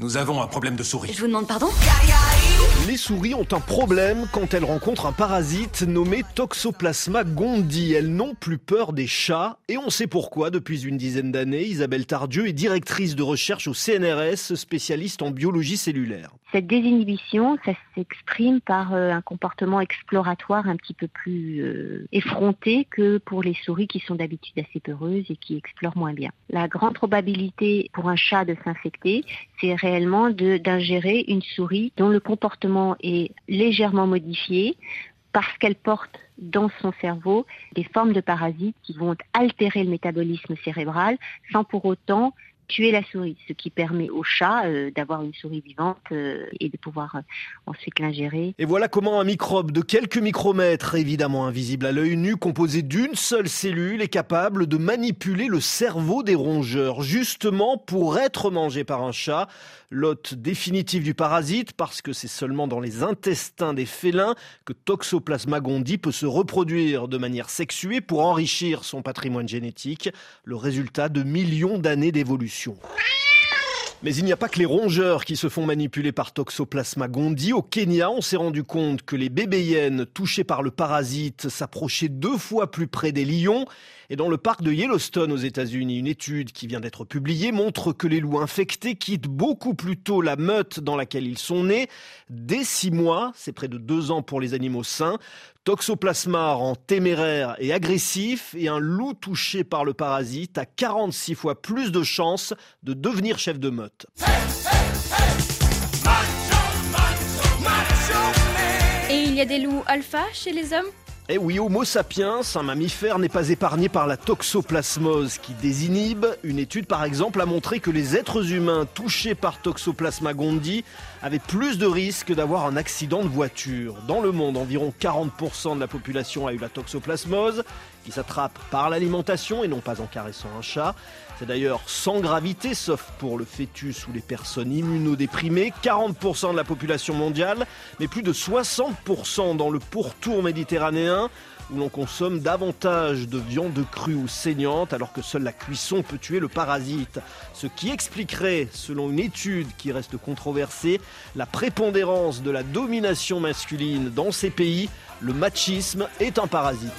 Nous avons un problème de souris. Je vous demande pardon Les souris ont un problème quand elles rencontrent un parasite nommé Toxoplasma gondii. Elles n'ont plus peur des chats et on sait pourquoi depuis une dizaine d'années. Isabelle Tardieu est directrice de recherche au CNRS, spécialiste en biologie cellulaire. Cette désinhibition, ça s'exprime par euh, un comportement exploratoire un petit peu plus euh, effronté que pour les souris qui sont d'habitude assez peureuses et qui explorent moins bien. La grande probabilité pour un chat de s'infecter, c'est réellement d'ingérer une souris dont le comportement est légèrement modifié parce qu'elle porte dans son cerveau des formes de parasites qui vont altérer le métabolisme cérébral sans pour autant tuer la souris, ce qui permet au chat euh, d'avoir une souris vivante euh, et de pouvoir euh, ensuite l'ingérer. Et voilà comment un microbe de quelques micromètres, évidemment invisible à l'œil nu, composé d'une seule cellule, est capable de manipuler le cerveau des rongeurs, justement pour être mangé par un chat, l'hôte définitif du parasite, parce que c'est seulement dans les intestins des félins que Toxoplasma gondii peut se reproduire de manière sexuée pour enrichir son patrimoine génétique, le résultat de millions d'années d'évolution. 凶。Mais il n'y a pas que les rongeurs qui se font manipuler par Toxoplasma gondii. Au Kenya, on s'est rendu compte que les bébés hyènes touchés par le parasite s'approchaient deux fois plus près des lions. Et dans le parc de Yellowstone aux États-Unis, une étude qui vient d'être publiée montre que les loups infectés quittent beaucoup plus tôt la meute dans laquelle ils sont nés. Dès six mois, c'est près de deux ans pour les animaux sains. Toxoplasma rend téméraire et agressif et un loup touché par le parasite a 46 fois plus de chances de devenir chef de meute. Et il y a des loups alpha chez les hommes? Eh oui, Homo sapiens, un mammifère, n'est pas épargné par la toxoplasmose qui désinhibe. Une étude, par exemple, a montré que les êtres humains touchés par Toxoplasma gondii avaient plus de risques d'avoir un accident de voiture. Dans le monde, environ 40% de la population a eu la toxoplasmose, qui s'attrape par l'alimentation et non pas en caressant un chat. C'est d'ailleurs sans gravité, sauf pour le fœtus ou les personnes immunodéprimées, 40% de la population mondiale, mais plus de 60% dans le pourtour méditerranéen, où l'on consomme davantage de viande crue ou saignante, alors que seule la cuisson peut tuer le parasite. Ce qui expliquerait, selon une étude qui reste controversée, la prépondérance de la domination masculine dans ces pays. Le machisme est un parasite.